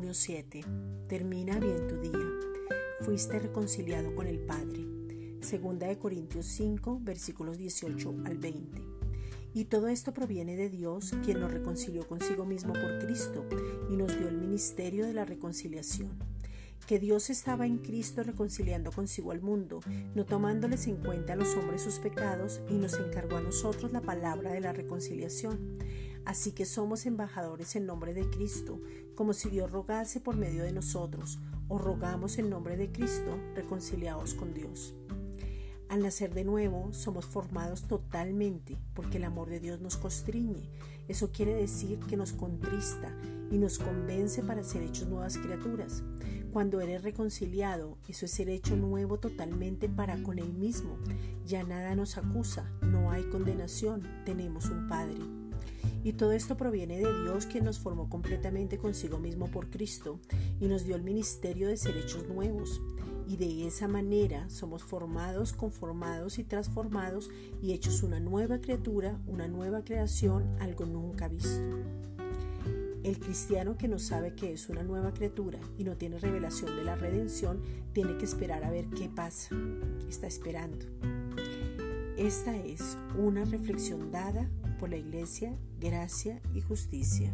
7. Termina bien tu día. Fuiste reconciliado con el Padre. Segunda de Corintios 5, versículos 18 al 20. Y todo esto proviene de Dios, quien nos reconcilió consigo mismo por Cristo y nos dio el ministerio de la reconciliación. Que Dios estaba en Cristo reconciliando consigo al mundo, no tomándoles en cuenta a los hombres sus pecados, y nos encargó a nosotros la palabra de la reconciliación. Así que somos embajadores en nombre de Cristo, como si Dios rogase por medio de nosotros, o rogamos en nombre de Cristo, reconciliados con Dios. Al nacer de nuevo, somos formados totalmente porque el amor de Dios nos constriñe. Eso quiere decir que nos contrista y nos convence para ser hechos nuevas criaturas. Cuando eres reconciliado, eso es ser hecho nuevo totalmente para con Él mismo. Ya nada nos acusa, no hay condenación, tenemos un Padre. Y todo esto proviene de Dios quien nos formó completamente consigo mismo por Cristo y nos dio el ministerio de ser hechos nuevos y de esa manera somos formados, conformados y transformados y hechos una nueva criatura, una nueva creación, algo nunca visto. El cristiano que no sabe que es una nueva criatura y no tiene revelación de la redención tiene que esperar a ver qué pasa. Está esperando. Esta es una reflexión dada por la Iglesia Gracia y Justicia.